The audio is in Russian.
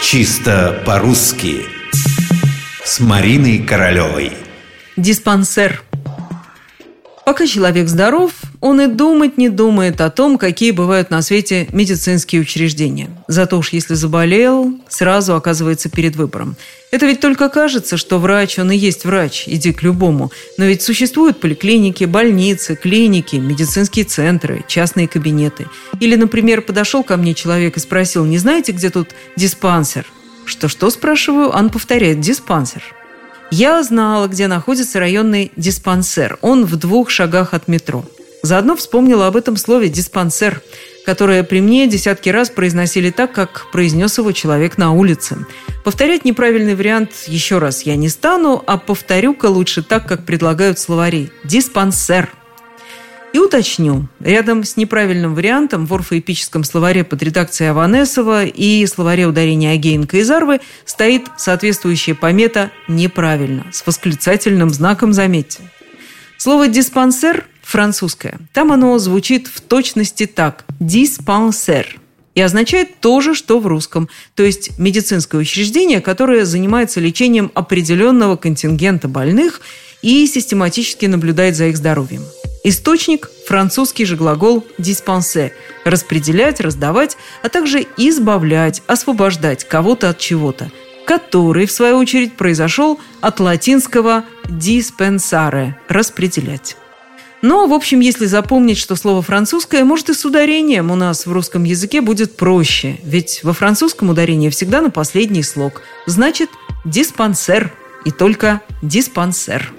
Чисто по-русски. С Мариной Королевой. Диспансер. Пока человек здоров, он и думать не думает о том, какие бывают на свете медицинские учреждения. Зато уж если заболел, сразу оказывается перед выбором. Это ведь только кажется, что врач, он и есть врач, иди к любому. Но ведь существуют поликлиники, больницы, клиники, медицинские центры, частные кабинеты. Или, например, подошел ко мне человек и спросил, не знаете, где тут диспансер? Что-что, спрашиваю, он повторяет, диспансер. Я знала, где находится районный диспансер. Он в двух шагах от метро. Заодно вспомнила об этом слове «диспансер», которое при мне десятки раз произносили так, как произнес его человек на улице. Повторять неправильный вариант еще раз я не стану, а повторю-ка лучше так, как предлагают словари. «Диспансер». И уточню, рядом с неправильным вариантом в орфоэпическом словаре под редакцией Аванесова и словаре ударения Агеенко и Зарвы стоит соответствующая помета «неправильно» с восклицательным знаком, заметьте. Слово «диспансер» французское. Там оно звучит в точности так – «диспансер» и означает то же, что в русском, то есть медицинское учреждение, которое занимается лечением определенного контингента больных и систематически наблюдает за их здоровьем. Источник – французский же глагол «диспансе» – распределять, раздавать, а также избавлять, освобождать кого-то от чего-то, который, в свою очередь, произошел от латинского «dispensare» – распределять. Но, в общем, если запомнить, что слово французское, может и с ударением у нас в русском языке будет проще. Ведь во французском ударение всегда на последний слог. Значит, диспансер и только диспансер.